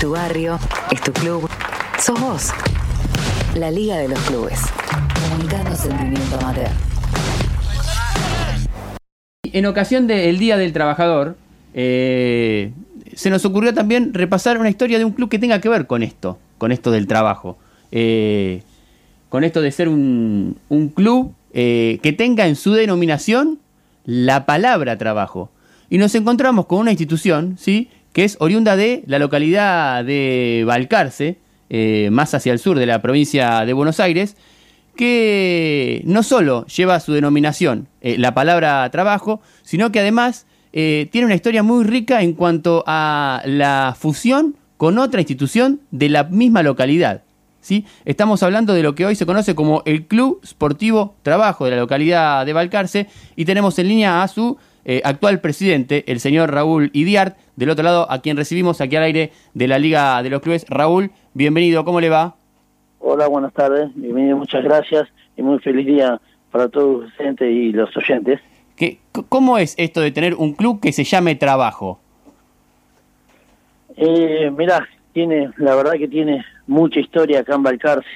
tu barrio, es tu club, sos vos. La Liga de los Clubes. Comunicando sentimiento amateur. En ocasión del Día del Trabajador, eh, se nos ocurrió también repasar una historia de un club que tenga que ver con esto, con esto del trabajo. Eh, con esto de ser un, club eh, que tenga en su denominación la palabra trabajo. Y nos encontramos con una institución, ¿sí? Que es oriunda de la localidad de Balcarce, eh, más hacia el sur de la provincia de Buenos Aires, que no solo lleva su denominación eh, la palabra trabajo, sino que además tiene una historia muy rica en cuanto a la fusión con otra institución de la misma localidad. ¿sí? Estamos hablando de lo que hoy se conoce como el Club Sportivo Trabajo de la localidad de Balcarce y tenemos en línea a su eh, actual presidente, el señor Raúl Idiart, del otro lado a quien recibimos aquí al aire de la Liga de los Clubes. Raúl, bienvenido, ¿cómo le va? Hola, buenas tardes, bienvenido, muchas gracias y muy feliz día para todos los presentes y los oyentes. ¿Qué, ¿Cómo es esto de tener un club que se llame Trabajo? Eh, mirá, tiene, la verdad que tiene mucha historia acá en Balcarce.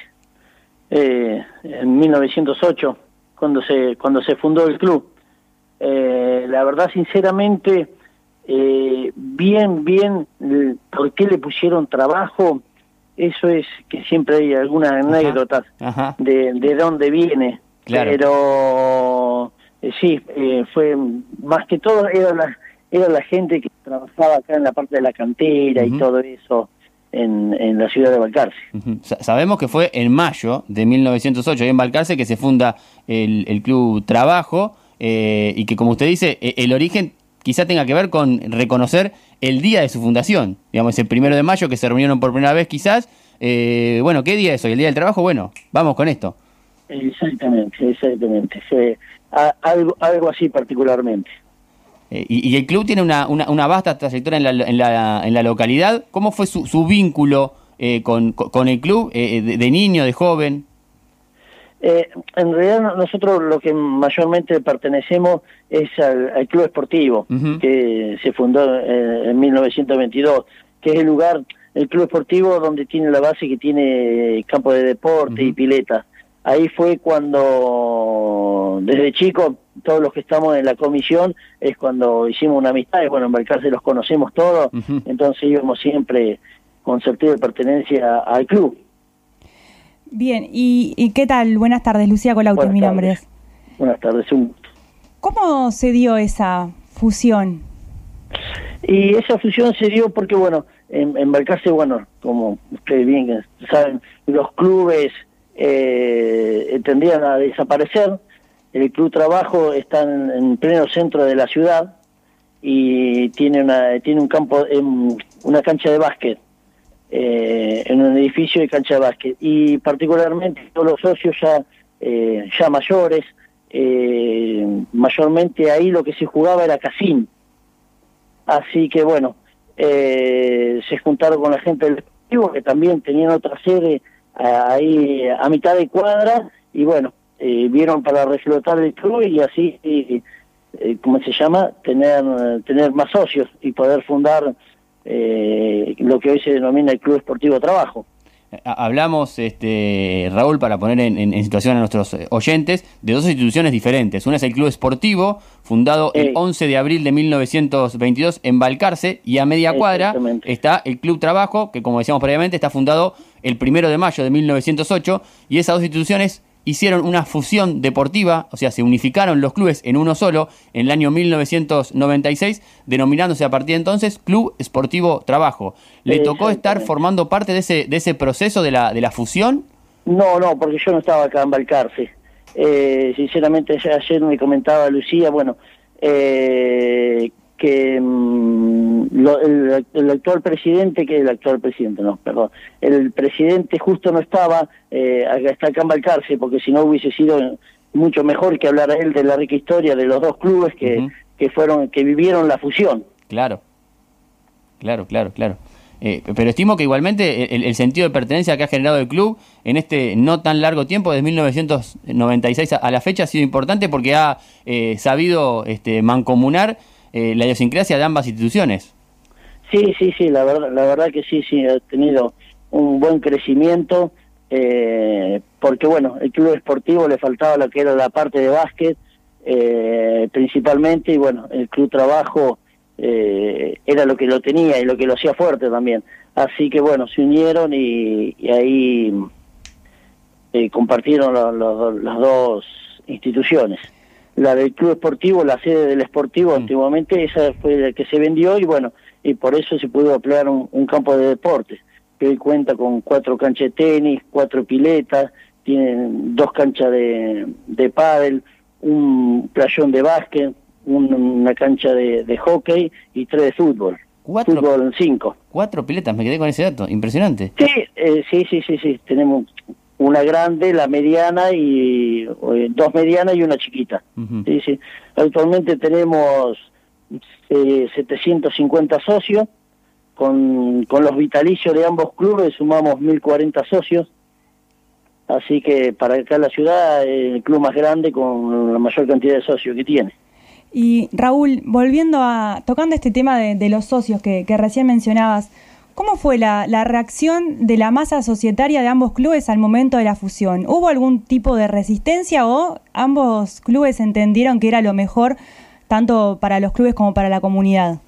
Eh, en 1908, cuando se, cuando se fundó el club. Eh, la verdad, sinceramente, eh, bien, bien, ¿por qué le pusieron trabajo? Eso es que siempre hay alguna anécdota de, de dónde viene. Pero sí, fue más que todo era la, era la gente que trabajaba acá en la parte de la cantera y todo eso en, la ciudad de Balcarce. Sabemos que fue en mayo de 1908, en Balcarce, que se funda el, Club Trabajo eh, y que, como usted dice, e, el origen quizá tenga que ver con reconocer el día de su fundación, digamos, el primero de mayo que se reunieron por primera vez quizás. Eh, bueno, ¿qué día es hoy? ¿El día del trabajo? Bueno, vamos con esto. Exactamente, exactamente. algo, algo así particularmente. Eh, y, el club tiene una, una, vasta trayectoria en la, en, la, en la, localidad. ¿Cómo fue su, su vínculo eh, con, con, el club eh, de, niño, de joven? En realidad nosotros lo que mayormente pertenecemos es al, club esportivo que se fundó en 1922, que es el lugar, el club esportivo donde tiene la base que tiene campo de deporte y pileta. Ahí fue cuando, desde chico, todos los que estamos en la comisión es cuando hicimos una amistad, y bueno, en Balcarce los conocemos todos, entonces íbamos siempre con sentido de pertenencia al club. Bien, ¿y, qué tal? Buenas tardes, Lucía Colauti, mi nombre es. Buenas tardes, un ¿Cómo se dio esa fusión? Y esa fusión se dio porque, bueno, en, en Balcarce, bueno, como ustedes bien saben, los clubes eh, tendrían a desaparecer, el Club Trabajo está en, pleno centro de la ciudad y tiene una tiene un campo, en una cancha de básquet, eh, en un edificio de cancha de básquet. Y particularmente todos los socios ya, eh, ya mayores, eh, mayormente ahí lo que se jugaba era casín. Así que bueno, se juntaron con la gente del deportivo que también tenían otra sede ahí a mitad de cuadra y bueno, eh, vieron para reflotar el club y así, eh, ¿cómo se llama? Tener, tener más socios y poder fundar eh, lo que hoy se denomina el Club Esportivo Trabajo. Hablamos, este, Raúl, para poner en, situación a nuestros oyentes, de dos instituciones diferentes. Una es el Club Esportivo, fundado el 11 de abril de 1922 en Balcarce, y a media cuadra está el Club Trabajo, que como decíamos previamente, está fundado el primero de mayo de 1908, y esas dos instituciones hicieron una fusión deportiva, o sea, se unificaron los clubes en uno solo en el año 1996, denominándose a partir de entonces Club Esportivo Trabajo. ¿Le tocó estar formando parte de ese, de ese proceso de la, de la fusión? No, no, porque yo no estaba acá en Balcarce. Eh, sinceramente, ayer me comentaba Lucía, bueno, eh, que mm, el, actual presidente, que el actual presidente, no, perdón, el presidente justo no estaba, eh, está acá en Balcarce, porque si no hubiese sido mucho mejor que hablar a él de la rica historia de los dos clubes que, que fueron, que vivieron la fusión. Claro, claro, claro, claro. Eh, pero estimo que igualmente el, sentido de pertenencia que ha generado el club en este no tan largo tiempo, desde 1996 a, la fecha, ha sido importante porque ha eh, sabido este, mancomunar eh, la idiosincrasia de ambas instituciones. Sí, sí, sí, la verdad, la verdad que sí, sí, ha tenido un buen crecimiento, eh, porque bueno, el club esportivo le faltaba lo que era la parte de básquet, eh, principalmente, y bueno, el club trabajo eh, era lo que lo tenía y lo que lo hacía fuerte también. Así que bueno, se unieron y, ahí eh, compartieron las dos instituciones. La del club esportivo, la sede del esportivo, mm. antiguamente esa fue la que se vendió y bueno, y por eso se pudo ampliar un, campo de deportes, que hoy cuenta con cuatro canchas de tenis, cuatro piletas, tienen dos canchas de, de pádel, un playón de básquet, una cancha de, hockey y tres de fútbol. Cuatro, fútbol cinco. Cuatro piletas, me quedé con ese dato, impresionante. Sí, eh, sí, sí, sí, sí, tenemos una grande, la mediana y eh, dos medianas y una chiquita. Sí, sí. Actualmente tenemos eh, 750 socios, con, con los vitalicios de ambos clubes sumamos 1040 socios. Así que para acá la ciudad es el club más grande con la mayor cantidad de socios que tiene. Y Raúl, volviendo a, tocando este tema de, los socios que, recién mencionabas, ¿cómo fue la, reacción de la masa societaria de ambos clubes al momento de la fusión? ¿Hubo algún tipo de resistencia o ambos clubes entendieron que era lo mejor tanto para los clubes como para la comunidad?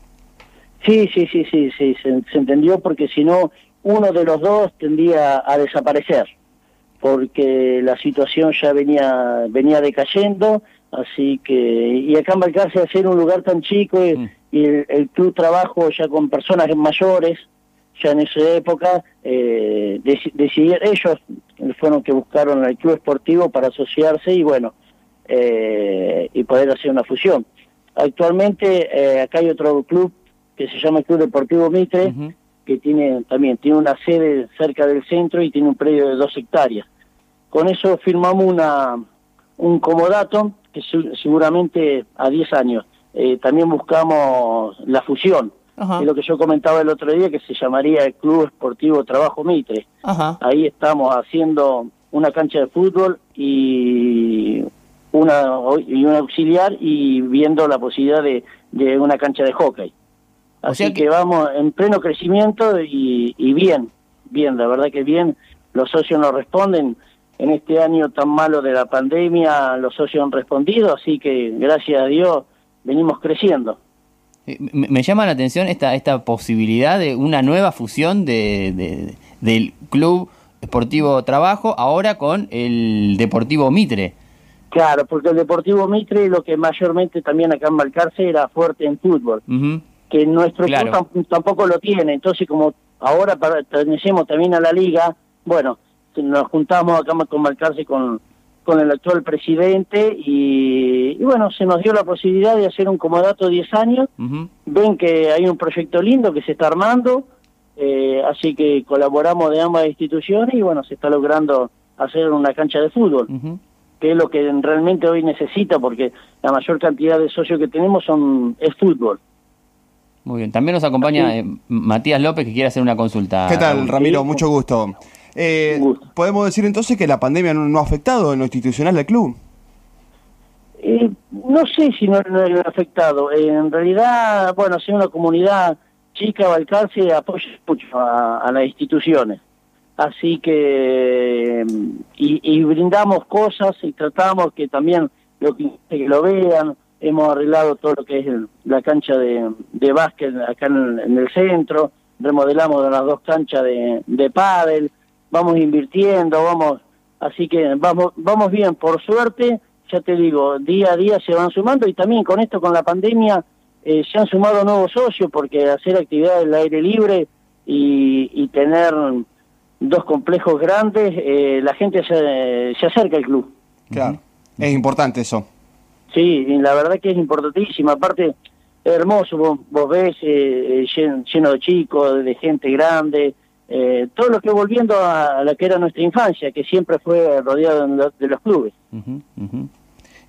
Sí, sí, sí, sí, sí, se, se entendió porque si no, uno de los dos tendría a desaparecer, porque la situación ya venía, venía decayendo Así que, y acá en Balcarce, hacer un lugar tan chico y, mm. el, club trabajo ya con personas mayores, ya en esa época, eh, decidieron, ellos fueron que buscaron al club esportivo para asociarse y bueno, eh, y poder hacer una fusión. Actualmente eh, acá hay otro club que se llama el Club Deportivo Mitre, que tiene también tiene una sede cerca del centro y tiene un predio de dos hectáreas. Con eso firmamos una un comodato que seguramente a 10 años. Eh, también buscamos la fusión, es lo que yo comentaba el otro día, que se llamaría el Club Esportivo Trabajo Mitre. Ahí estamos haciendo una cancha de fútbol y una y un auxiliar y viendo la posibilidad de, de una cancha de hockey. Así que... vamos en pleno crecimiento y, y bien, bien, la verdad que bien, los socios nos responden en este año tan malo de la pandemia los socios han respondido, así que gracias a Dios venimos creciendo. Me llama la atención esta, esta posibilidad de una nueva fusión de, del Club Esportivo Trabajo ahora con el Deportivo Mitre. Claro, porque el Deportivo Mitre lo que mayormente también acá en Balcarce era fuerte en fútbol, que nuestro club tampoco lo tiene, entonces como ahora pertenecemos también a la liga, bueno, nos juntamos acá con Balcarce con, con el actual presidente y, bueno, se nos dio la posibilidad de hacer un comodato de 10 años. Ven que hay un proyecto lindo que se está armando, eh, así que colaboramos de ambas instituciones y bueno, se está logrando hacer una cancha de fútbol, que es lo que realmente hoy necesita porque la mayor cantidad de socios que tenemos son es fútbol. Muy bien, también nos acompaña eh, Matías López que quiere hacer una consulta. ¿Qué tal, Ramiro? Mucho gusto. Eh, ¿Podemos decir entonces que la pandemia no, ha afectado en lo institucional del club? Eh, no sé si no, ha afectado. en realidad, bueno, si una comunidad chica, Balcarce apoya mucho a, las instituciones. Así que, y, brindamos cosas y tratamos que también lo que, lo vean. Hemos arreglado todo lo que es la cancha de, de básquet acá en, el centro, remodelamos las dos canchas de, de pádel, vamos invirtiendo, vamos, así que vamos, vamos bien, por suerte, ya te digo, día a día se van sumando y también con esto, con la pandemia, eh, se han sumado nuevos socios porque hacer actividades al aire libre y, tener dos complejos grandes, eh, la gente se, se acerca al club. Claro, es importante eso. Sí, la verdad que es importantísimo, aparte hermoso, vos, ves eh, lleno de chicos, de gente grande, eh, todo lo que volviendo a, la que era nuestra infancia, que siempre fue rodeado de los clubes.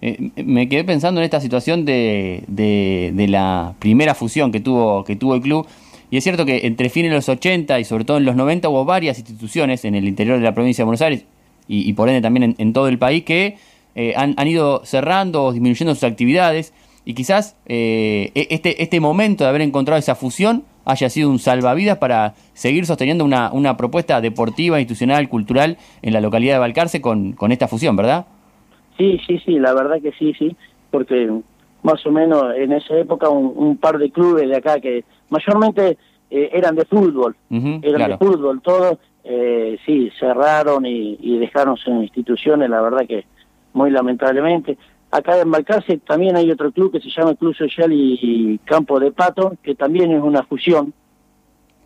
Eh, me quedé pensando en esta situación de, de, la primera fusión que tuvo, que tuvo el club. Y es cierto que entre fines de los 80 y sobre todo en los 90 hubo varias instituciones en el interior de la provincia de Buenos Aires y, por ende también en, todo el país que eh, han, han, ido cerrando o disminuyendo sus actividades. Y quizás e, este, este momento de haber encontrado esa fusión haya sido un salvavidas para seguir sosteniendo una, una propuesta deportiva, institucional, cultural en la localidad de Balcarce con, con esta fusión, ¿verdad? Sí, sí, sí, la verdad que sí, sí, porque más o menos en esa época un, par de clubes de acá que mayormente eh, eran de fútbol, eran de fútbol todos, eh, sí, cerraron y, y dejaron sus instituciones, la verdad que muy lamentablemente. Acá en Balcarce también hay otro club que se llama Club Social y Campo de Pato, que también es una fusión.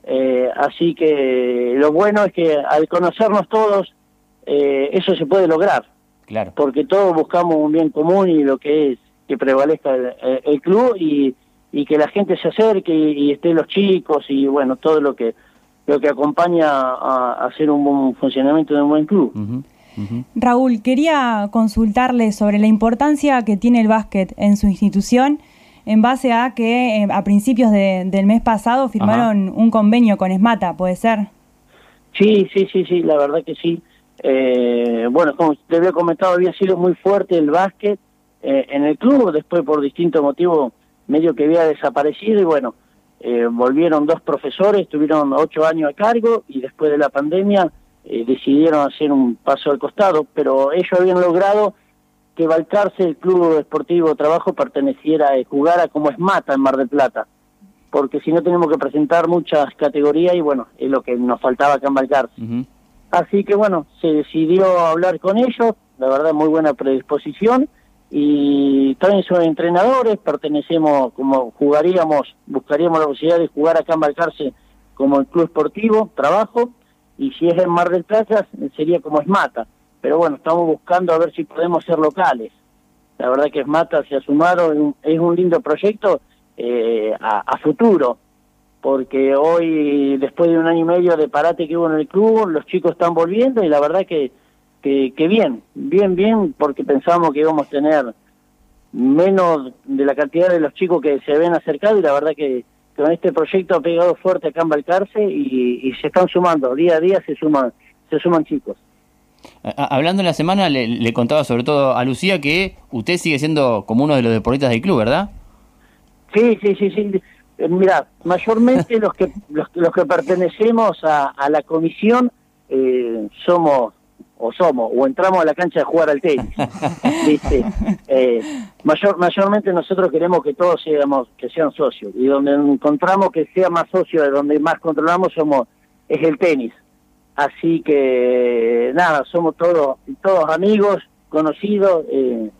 Eh, así que lo bueno es que al conocernos todos, eh, eso se puede lograr. Claro. Porque todos buscamos un bien común y lo que es que prevalezca el, club y, y, que la gente se acerque y, estén los chicos y bueno, todo lo que lo que acompaña a, hacer un buen funcionamiento de un buen club. Raúl, quería consultarle sobre la importancia que tiene el básquet en su institución en base a que eh, a principios del mes pasado firmaron un convenio con ESMATA, ¿puede ser? Sí, sí, sí, sí, la verdad que sí. Eh, bueno, como te había comentado, había sido muy fuerte el básquet eh, en el club, después por distintos motivos medio que había desaparecido y bueno, volvieron dos profesores, tuvieron ocho años a cargo y después de la pandemia eh, decidieron hacer un paso al costado, pero ellos habían logrado que Balcarce, el Club Esportivo Trabajo, perteneciera, y jugara como Esmata en Mar del Plata, porque si no tenemos que presentar muchas categorías y bueno, es lo que nos faltaba acá en Balcarce. Así que bueno, se decidió hablar con ellos, la verdad muy buena predisposición, y también son entrenadores, pertenecemos, como jugaríamos, buscaríamos la posibilidad de jugar acá en Balcarce como el Club Esportivo Trabajo, y si es en Mar del Plata sería como Esmata. Pero bueno, estamos buscando a ver si podemos ser locales. La verdad que Esmata se ha sumado, es un lindo proyecto eh, a, futuro, porque hoy, después de un año y medio de parate que hubo en el club, los chicos están volviendo y la verdad que, que, que bien, bien, bien, porque pensábamos que íbamos a tener menos de la cantidad de los chicos que se ven acercado y la verdad que con este proyecto ha pegado fuerte acá en Balcarce y, se están sumando, día a día se suman, se suman chicos. Hablando en la semana, le, contaba sobre todo a Lucía que usted sigue siendo como uno de los deportistas del club, ¿verdad? Sí, sí, sí, sí. Eh, mira, mayormente los que los, que pertenecemos a, la comisión eh, somos o somos, o entramos a la cancha a jugar al tenis. ¿viste? Eh, mayor, mayormente nosotros queremos que todos seamos, que sean socios, y donde encontramos que sea más socio, de donde más controlamos, somos es el tenis. Así que, nada, somos todos, todos amigos, conocidos, eh,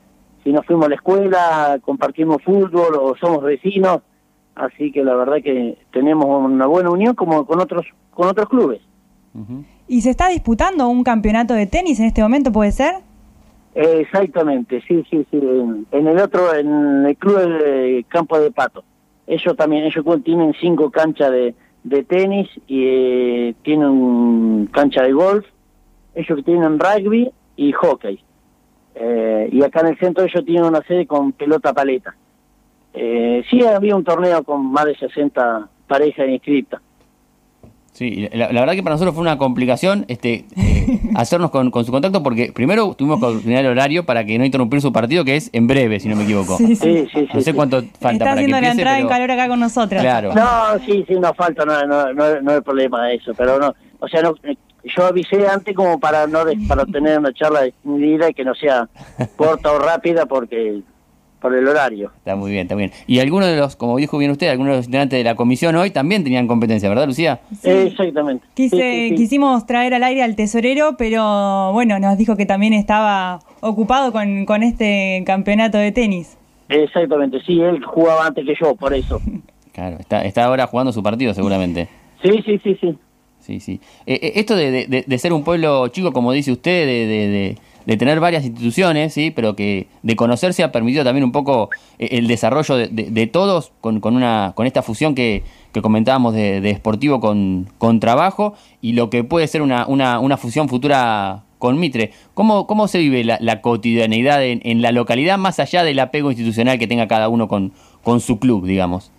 si nos fuimos a la escuela, compartimos fútbol o somos vecinos, así que la verdad que tenemos una buena unión como con otros, con otros clubes. ¿Y se está disputando un campeonato de tenis en este momento, puede ser? exactamente, sí, sí, sí. En, el otro, en el club de Campo de Pato. Ellos también, ellos tienen cinco canchas de, de tenis y eh, tienen cancha de golf. Ellos tienen rugby y hockey. Eh, y acá en el centro ellos tienen una sede con pelota paleta. Eh, sí, había un torneo con más de 60 parejas inscritas. Sí, la, verdad que para nosotros fue una complicación este eh, hacernos con, su contacto porque primero tuvimos que coordinar el horario para que no interrumpir su partido, que es en breve, si no me equivoco. Sí, sí, sí. no sé cuánto falta Está para haciendo que la entrada en calor acá con nosotros. Claro. No, sí, sí, no falta, no, no, no, no hay problema de eso, pero no, o sea, no, yo avisé antes como para no para tener una charla vida y que no sea corta o rápida porque por el horario. Está muy bien, está bien. Y algunos de los, como dijo bien usted, algunos de los integrantes de la comisión hoy también tenían competencia, ¿verdad, Lucía? Sí. Exactamente. quisimos traer al aire al tesorero, pero bueno, nos dijo que también estaba ocupado con, con este campeonato de tenis. Exactamente, sí, él jugaba antes que yo, por eso. Claro, está, está ahora jugando su partido seguramente. Sí, sí, sí, sí. Sí, sí. Eh, eh, esto de, de, de, ser un pueblo chico, como dice usted, de, de de tener varias instituciones, sí, pero que de conocerse ha permitido también un poco eh, el desarrollo de, todos con, con, una, con esta fusión que, que comentábamos de, de con, con, trabajo y lo que puede ser una, una, una fusión futura con Mitre. ¿Cómo, cómo se vive la, la cotidianeidad en, en, la localidad más allá del apego institucional que tenga cada uno con, con su club, digamos?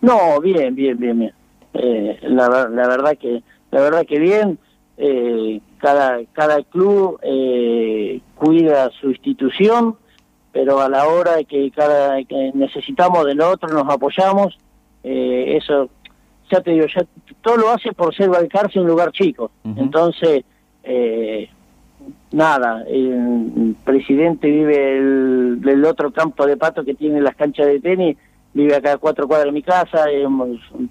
No, bien, bien, bien, bien. Eh, la, la verdad que la verdad que bien eh, cada, cada club eh, cuida su institución, pero a la hora que cada que necesitamos del otro nos apoyamos, eh, eso ya te digo, ya todo lo hace por ser Balcarce un lugar chico. Entonces, eh, nada, el presidente vive el, del otro campo de pato que tiene las canchas de tenis, vive acá a cuatro cuadras de mi casa,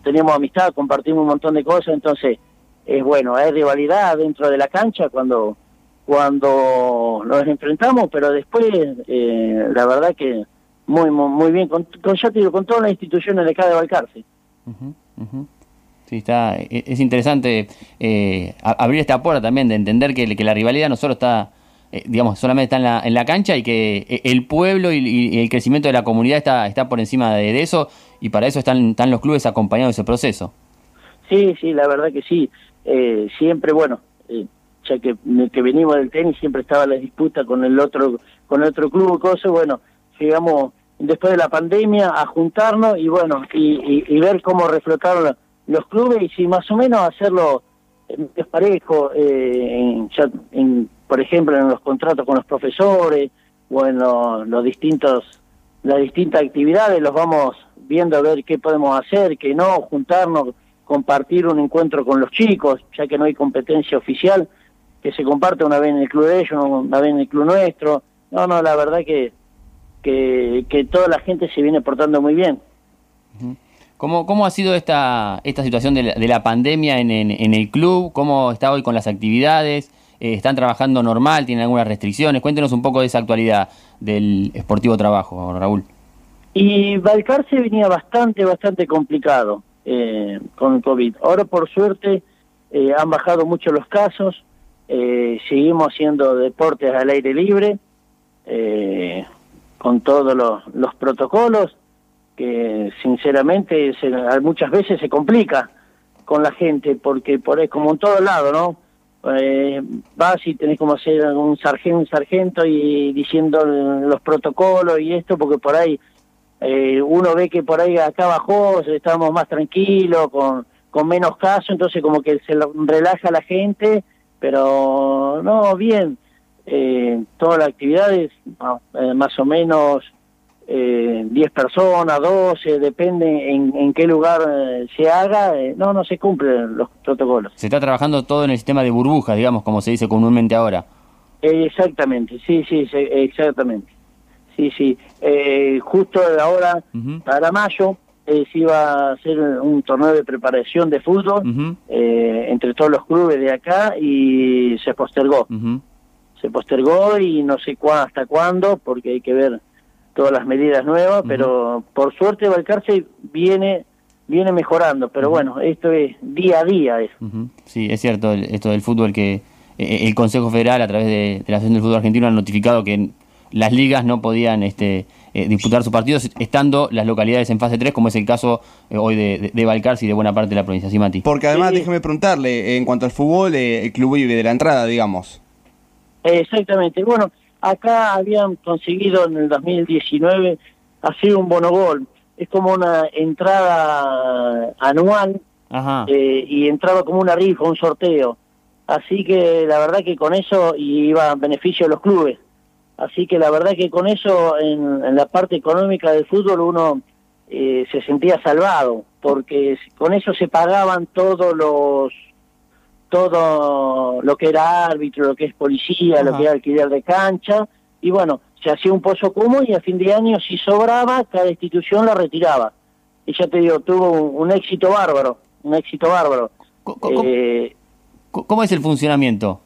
tenemos amistad, compartimos un montón de cosas, entonces es bueno, hay rivalidad dentro de la cancha cuando cuando nos enfrentamos, pero después eh, la verdad que muy muy, bien, con, con, ya te digo, con todas las instituciones de acá de Balcarce. Sí, está, e, es interesante eh, abrir esta puerta también de entender que, que la rivalidad no solo está, eh, digamos, solamente está en la, en la cancha y que eh, el pueblo y, el crecimiento de la comunidad está, está por encima de, eso y para eso están, están los clubes acompañando ese proceso. Sí, sí, la verdad que sí. Siempre, bueno, ya que, que venimos del tenis, siempre estaba la disputa con el otro, con el otro club, cosas, bueno, llegamos después de la pandemia a juntarnos y bueno, y, ver cómo reflotaron los clubes y si más o menos hacerlo es parejo, eh, en, por ejemplo, en los contratos con los profesores o en los, distintos, las distintas actividades, los vamos viendo a ver qué podemos hacer, qué no, juntarnos, compartir un encuentro con los chicos, ya que no hay competencia oficial, que se comparte una vez en el club de ellos, una vez en el club nuestro. No, no, la verdad que, que, que toda la gente se viene portando muy bien. ¿Cómo, ¿Cómo ha sido esta, esta situación de la, pandemia en, en, el club? ¿Cómo está hoy con las actividades? Eh, ¿Están trabajando normal? ¿Tienen algunas restricciones? Cuéntenos un poco de esa actualidad del Esportivo Trabajo, Raúl. Y Balcarce venía bastante, bastante complicado eh, con el COVID. Ahora, por suerte, eh, han bajado mucho los casos. seguimos haciendo deportes al aire libre, con todos los, los protocolos que sinceramente se, muchas veces se complica con la gente, porque por ahí, como en todo lado, ¿no? Eh, vas y tenés como hacer un sargento, un sargento y diciendo los protocolos y esto, porque por ahí eh, uno ve que por ahí acá bajó, estamos más tranquilos, con, con menos casos, entonces como que se relaja la gente, pero no, bien, eh, todas las actividades eh, más o menos eh, 10 personas, 12, depende en, qué lugar eh, se haga, eh, no, no se cumplen los protocolos. Se está trabajando todo en el sistema de burbujas, digamos, como se dice comúnmente ahora. exactamente, sí, sí, exactamente. Sí, sí. Eh, justo ahora, para mayo, se iba a hacer un torneo de preparación de fútbol entre todos los clubes de acá y se postergó. Se postergó y no sé hasta cuándo, porque hay que ver todas las medidas nuevas, pero por suerte Balcarce viene viene mejorando, pero bueno, esto es día a día. Eso. Sí, es cierto, esto del fútbol que eh, eh, el Consejo Federal a través de, la Asociación del Fútbol Argentino ha notificado que las ligas no podían este, eh, disputar sus partidos estando las localidades en fase 3, como es el caso hoy de, de, Balcarce y de buena parte de la provincia de Mati. Porque además, déjeme preguntarle, en cuanto al fútbol, el club vive de la entrada, digamos. Exactamente, bueno, acá habían conseguido en el 2019 hacer un bonogol. Es como una entrada anual eh, y entraba como una rifa, un sorteo. Así que la verdad que con eso iba a beneficio de los clubes. Así que la verdad que con eso en, la parte económica del fútbol uno eh, se sentía salvado, porque con eso se pagaban todos los todo lo que era árbitro, lo que es policía, lo que era alquiler de cancha, y bueno, se hacía un pozo común y a fin de año si sobraba, cada institución la retiraba. Y ya te digo, tuvo un, éxito bárbaro, un éxito bárbaro. Eh, ¿Cómo, es el funcionamiento?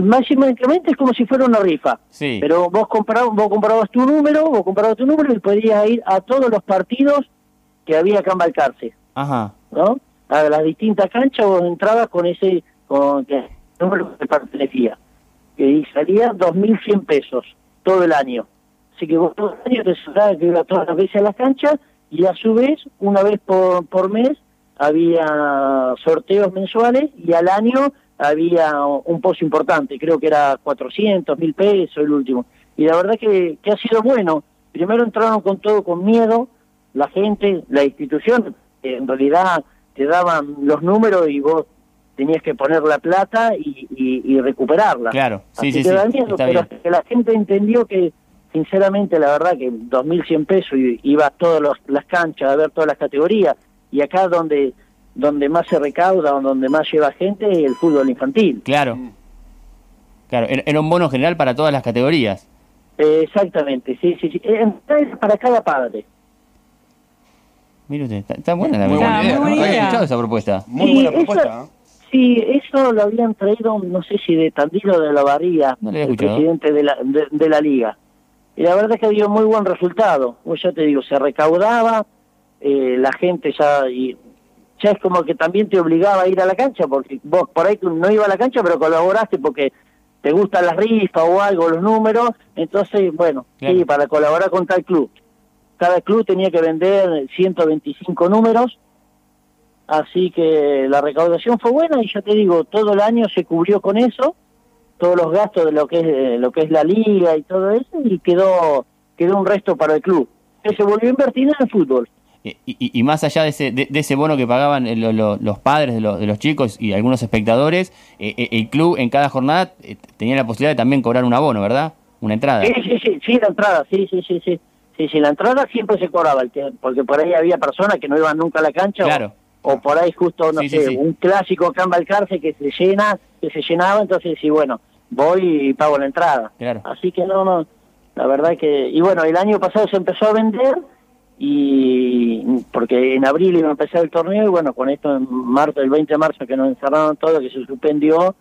Máximamente es como si fuera una rifa. Sí. Pero vos comprabas, vos comprabas tu número, vos comprabas tu número y podías ir a todos los partidos que había acá en Balcarce. Ajá. ¿No? a las distintas canchas vos entrabas con ese con el número de pertenecía que salía 2.100 pesos todo el año así que vos todo el año te sobraba que iba todas las veces a las canchas y a su vez una vez por, por mes había sorteos mensuales y al año había un pozo importante creo que era 400 mil pesos el último. Y la verdad que, que ha sido bueno. Primero entraron con todo con miedo la gente la institución en realidad te daban los números y vos tenías que poner la plata y, recuperarla. Claro, sí, sí, sí, pero que la gente entendió que, sinceramente, la verdad que 2.100 pesos iba a todas las canchas a ver todas las categorías. Y acá donde donde más se recauda, donde más lleva gente, es el fútbol infantil. Claro. Claro, era un bono general para todas las categorías. exactamente, sí, sí, sí. para cada padre. Mire usted, está, buena la muy buena idea. Muy buena escuchado esa propuesta. Muy buena propuesta. ¿eh? sí, eso lo habían traído, no sé si de Tandilo de la Barría, el presidente de la, de, la liga. Y la verdad es que dio muy buen resultado. Pues ya te digo, se recaudaba, eh, la gente ya y ya es como que también te obligaba a ir a la cancha, porque vos por ahí no ibas a la cancha, pero colaboraste porque te gustan las rifas o algo, los números, entonces, bueno, sí, para colaborar con tal club. Cada club tenía que vender 125 números, así que la recaudación fue buena y ya te digo, todo el año se cubrió con eso, todos los gastos de lo que es lo que es la liga y todo eso y quedó quedó un resto para el club. Que se volvió a invertir en el fútbol. Y, más allá de ese, de, ese bono que pagaban eh, los padres de, de, los chicos y algunos espectadores, eh, eh, el club en cada jornada tenía la posibilidad de también cobrar un abono, ¿verdad? Una entrada. Sí, sí, sí, sí, la entrada, sí, sí, sí, sí. Sí, sí, la entrada siempre se cobraba, porque por ahí había personas que no iban nunca a la cancha. Claro. O, por ahí justo, no sé, un clásico acá en Balcarce que se llena, que se llenaba, entonces sí, bueno, voy y pago la entrada. Claro. Así que no, no, la verdad que... Y bueno, el año pasado se empezó a vender y porque en abril iba a empezar el torneo y bueno, con esto en marzo, el 20 de marzo que nos encerraron todo, que se suspendió,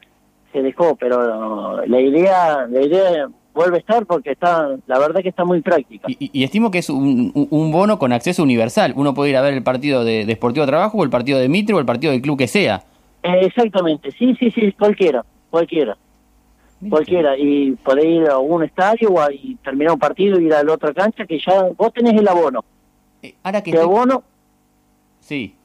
se dejó, pero la idea, la idea vuelve a estar porque está, la verdad que está muy práctica. Y, estimo que es un, bono con acceso universal, uno puede ir a ver el partido de, de Sportivo Trabajo o el partido de Mitre o el partido del club que sea. exactamente, sí, sí, sí, cualquiera, cualquiera. Cualquiera, y podés ir a un estadio o y terminar un partido y ir a la otra cancha que ya vos tenés el abono. Eh, ahora que ese abono, sí.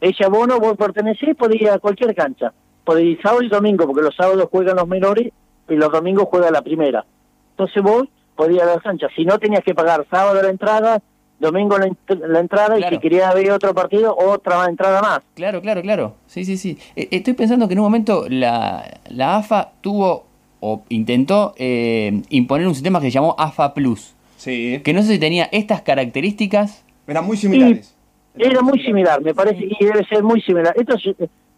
ese abono vos pertenecés, podés ir a cualquier cancha. Podés ir sábado y domingo, porque los sábados juegan los menores y los domingos juega la primera. Entonces vos podías ir a la cancha. Si no tenías que pagar sábado la entrada, domingo la, entrada y si querías ver otro partido, otra entrada más. Claro, claro, claro. Sí, sí, sí. Eh, estoy pensando que en un momento la, la AFA tuvo o intentó eh, imponer un sistema que se llamó AFA Plus. Sí. Que no sé si tenía estas características. Eran muy similares. era muy similar, me parece, y debe ser muy similar. Esto,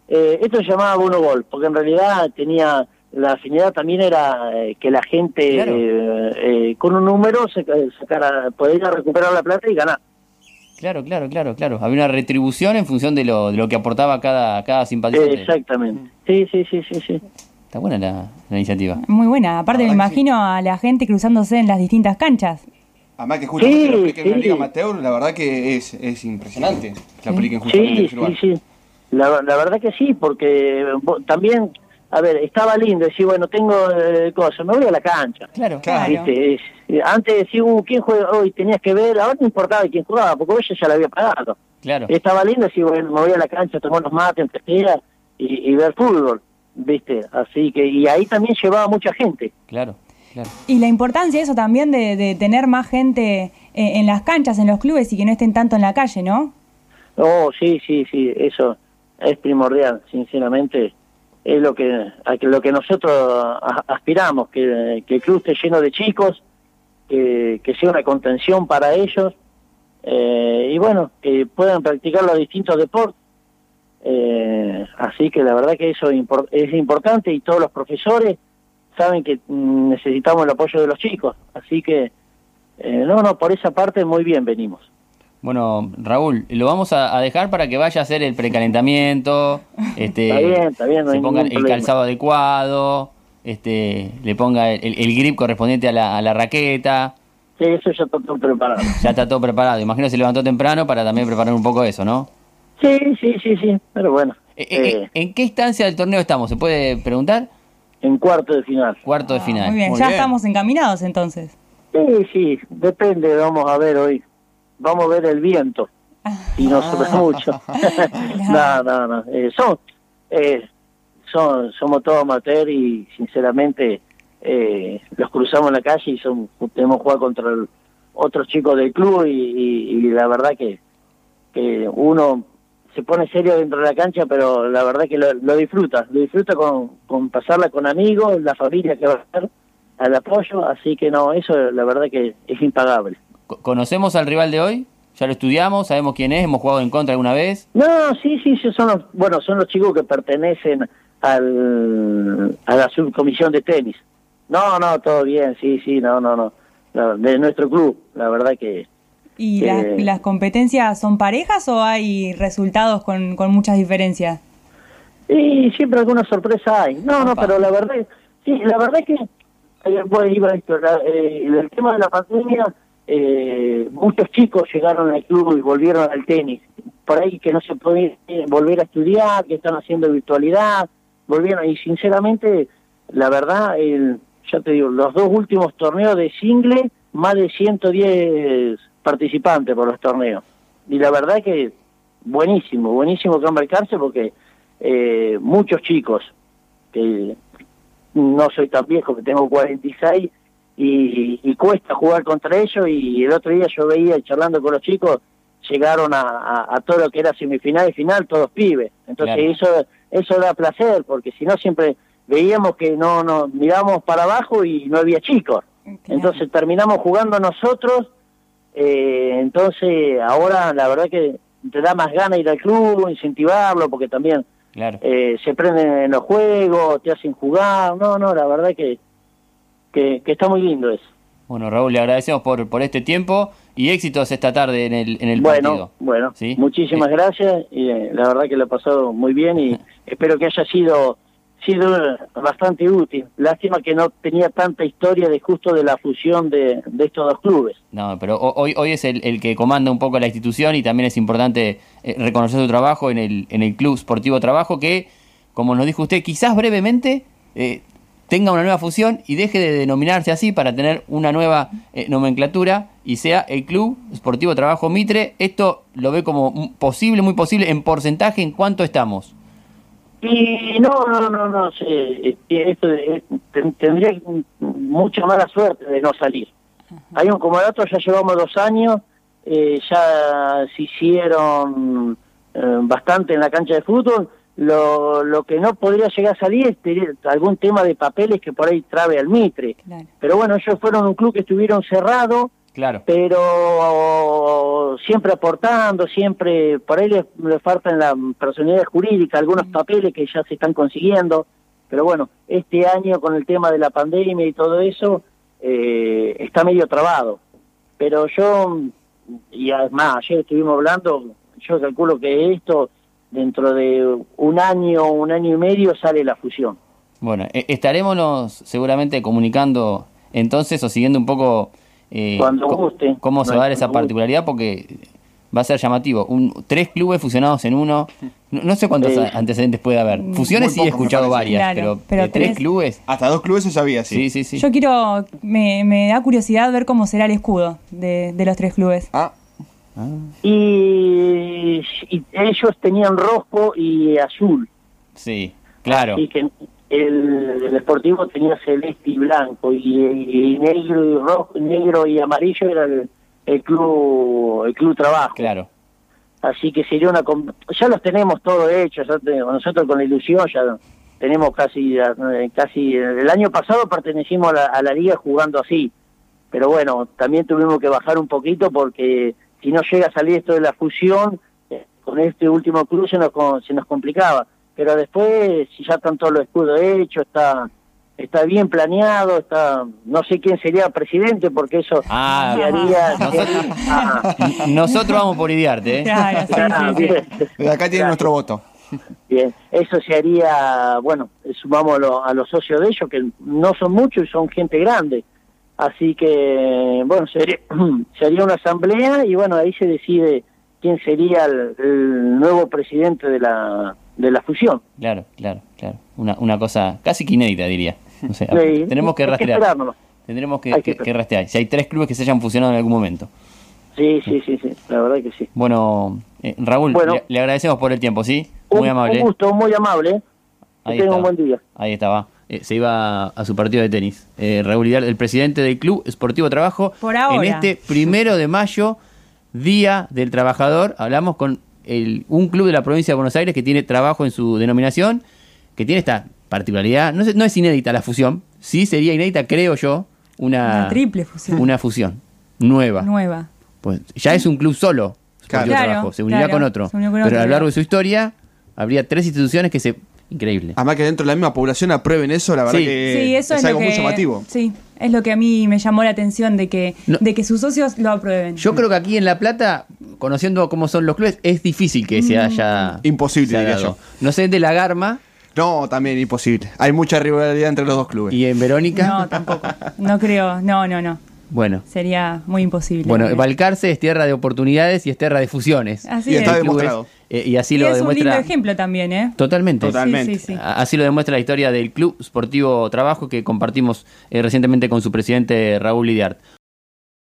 eh, esto se llamaba Bono Gol, porque en realidad tenía la afinidad también era eh, que la gente eh, eh, con un número se, sacara, podía recuperar la plata y ganar. Claro, claro, claro, claro. Había una retribución en función de lo, de lo que aportaba cada, cada simpatizante. Exactamente. Sí, sí, sí, sí, sí. Está buena la, iniciativa. Muy buena. Aparte me imagino a la gente cruzándose en las distintas canchas. Además que justamente lo apliquen en la Liga Amateur, la verdad que es, es impresionante que apliquen justamente en Sí, sí. La, la verdad que sí, porque también a ver, estaba lindo decir, bueno, tengo eh, cosas, me voy a la cancha. Claro, claro. antes decir, uh, ¿quién juega hoy? Tenías que ver, ahora no importaba quién jugaba, porque ella ya la había pagado. Claro. Estaba lindo decir, bueno, me voy a la cancha, tomar unos mates, en y, y ver fútbol, ¿viste? Así que, y ahí también llevaba mucha gente. Claro. Claro. Y la importancia de eso también de, de tener más gente en, en las canchas, en los clubes y que no estén tanto en la calle, ¿no? Oh, sí, sí, sí, eso es primordial, sinceramente es lo que a lo que nosotros aspiramos, que, el club esté lleno de chicos, que, sea una contención para ellos eh, y bueno, que puedan practicar los distintos deportes. Eh, así que la verdad que eso es importante y todos los profesores saben que mm, necesitamos el apoyo de los chicos. Así que, eh, no, no, por esa parte muy bien venimos. Bueno, Raúl, lo vamos a, dejar para que vaya a hacer el precalentamiento, este, está bien, está bien, se ponga el calzado adecuado, este, le ponga el, grip correspondiente a la, a la, raqueta. Sí, eso ya está todo preparado. Ya está todo preparado. Imagino que se levantó temprano para también preparar un poco eso, ¿no? Sí, sí, sí, sí, pero bueno. Eh, ¿En qué instancia del torneo estamos? ¿Se puede preguntar? En cuarto de final. Cuarto de ah, final. Muy bien, ya estamos encaminados entonces. Sí, sí, depende, vamos a ver hoy vamos a ver el viento y no ah. mucho. no, no, no. Eh, son, eh, son, somos todos amateur y sinceramente eh, los cruzamos en la calle y son, tenemos jugado contra otros chicos del club y, la verdad que, que uno se pone serio dentro de la cancha, pero la verdad que lo, lo disfruta, lo disfruta con, con pasarla con amigos, la familia que va a estar al apoyo, así que no, eso la verdad que es impagable. ¿Conocemos al rival de hoy? ¿Ya lo estudiamos? ¿Sabemos quién es? ¿Hemos jugado en contra alguna vez? No, sí, sí, sí, son los, bueno, son los chicos que pertenecen al, a la subcomisión de tenis. No, no, todo bien, sí, sí, no, no, no. De nuestro club, la verdad que... ¿Y las, las, competencias son parejas o hay resultados con, con muchas diferencias? Y siempre alguna sorpresa hay. No, no, pero la verdad, sí, la verdad es que, eh, bueno, iba esto, eh, el tema de la pandemia, eh, muchos chicos llegaron al club y volvieron al tenis. Por ahí que no se puede volver a estudiar, que están haciendo virtualidad, volvieron. Y sinceramente, la verdad, el, ya te digo, los dos últimos torneos de single, más de 110 participantes por los torneos. Y la verdad que buenísimo, buenísimo que embarcarse porque eh, muchos chicos, que no soy tan viejo, que tengo 46, y, y, cuesta jugar contra ellos, y el otro día yo veía, charlando con los chicos, llegaron a, a, todo lo que era semifinal y final, todos pibes. Entonces eso eso da placer, porque si no siempre veíamos que no nos mirábamos para abajo y no había chicos. Entonces terminamos jugando nosotros, eh, entonces ahora la verdad que te da más ganas ir al club, incentivarlo, porque también eh, se prenden en los juegos, te hacen jugar, no, no, la verdad que, que, está muy lindo eso. Bueno, Raúl, le agradecemos por, por este tiempo y éxitos esta tarde en el, en el bueno, partido. Bueno, muchísimas eh. gracias y la verdad que lo he pasado muy bien y espero que haya sido sido bastante útil. Lástima que no tenía tanta historia de justo de la fusión de, de estos dos clubes. No, pero hoy, hoy es el, el, que comanda un poco la institución y también es importante eh, reconocer su trabajo en el, en el Club Sportivo Trabajo que, como nos dijo usted, quizás brevemente eh, tenga una nueva fusión y deje de denominarse así para tener una nueva eh, nomenclatura y sea el Club Sportivo Trabajo Mitre. Esto lo ve como posible, muy posible, en porcentaje, ¿en cuánto estamos? Y no, no, no, no, sé, esto tendría mucha mala suerte de no salir. Hay un comodato, ya llevamos dos años, eh, ya se hicieron eh, bastante en la cancha de fútbol, lo, lo que no podría llegar a salir es algún tema de papeles que por ahí trabe al Mitre. Pero bueno, ellos fueron un club que estuvieron cerrados, Claro. Pero siempre aportando, siempre, por ahí le, le faltan la personalidad jurídica, algunos papeles que ya se están consiguiendo, pero bueno, este año con el tema de la pandemia y todo eso, eh, está medio trabado. Pero yo, y además, ayer estuvimos hablando, yo calculo que esto, dentro de un año, un año y medio, sale la fusión. Bueno, e, estaremos seguramente comunicando entonces o siguiendo un poco eh, Cuando guste. ¿Cómo se va a dar esa particularidad? Porque va a ser llamativo. Un, tres clubes fusionados en uno. No, sé cuántos antecedentes puede haber. Fusiones sí he escuchado varias, pero, tres clubes. Hasta dos clubes se sabía, sí. Sí, sí, Yo quiero. Me, me, da curiosidad ver cómo será el escudo de, de los tres clubes. Ah. ah. Y, y, ellos tenían rojo y azul. Sí, claro. Así que el, el, Sportivo tenía celeste y blanco y, negro y rojo, negro y amarillo era el, club el club trabajo. Claro. Así que sería una ya los tenemos todo hecho, nosotros con la ilusión ya tenemos casi eh, casi el año pasado pertenecimos a la, a la liga jugando así. Pero bueno, también tuvimos que bajar un poquito porque si no llega a salir esto de la fusión, eh, con este último club se nos, se nos complicaba pero después si ya están todos los escudos hechos, está está bien planeado, está no sé quién sería presidente porque eso ah, se haría, nosotros, vamos por idearte, ¿eh? acá tiene nuestro voto. Bien, eso se haría, bueno, sumamos a, los socios de ellos que no son muchos y son gente grande. Así que, bueno, sería, sería una asamblea y bueno, ahí se decide quién sería el nuevo presidente de la de la fusión. Claro, claro, claro. Una, una cosa casi que inédita, diría. tenemos que rastrear. Tendremos que, que, rastrear. Si hay tres clubes que se hayan fusionado en algún momento. Sí, sí, sí, sí. La verdad que sí. Bueno, eh, Raúl, le, agradecemos por el tiempo, ¿sí? Muy amable. Un gusto, muy amable. Ahí un buen día. Ahí estaba. Eh, se iba a su partido de tenis. Eh, Raúl Hidalgo, el presidente del Club Esportivo Trabajo. Por ahora. En este primero de mayo, Día del Trabajador, hablamos con un club de la provincia de Buenos Aires que tiene trabajo en su denominación, que tiene esta particularidad. No, no es inédita la fusión, sí sería inédita, creo yo, una, triple fusión. Una fusión nueva. Nueva. Pues ya es un club solo. Claro. Trabajo, se unirá claro, con otro. se unió con Pero otro, a lo largo de su historia habría tres instituciones que se... Increíble. Además que dentro de la misma población aprueben eso, la verdad Sí. que sí, eso es, algo que, muy llamativo. Sí, es lo que a mí me llamó la atención de que, No. de que sus socios lo aprueben. Yo creo que aquí en La Plata, conociendo cómo son los clubes, es difícil que Mm. se haya... Imposible, se haya diría dado. yo. No sé, de la Garma No, también imposible. Hay mucha rivalidad entre los dos clubes. y en Verónica. No, tampoco. No creo, no, no, no. Bueno. Sería muy imposible. Bueno, Balcarce es tierra de oportunidades y es tierra de fusiones. Así Y es. está demostrado. eh, y así Y lo es un demuestra. lindo ejemplo también, ¿eh? Totalmente. Totalmente. Sí, sí, sí. A- Así lo demuestra la historia del Club Sportivo Trabajo que compartimos eh, recientemente con su presidente Raúl Lidiart.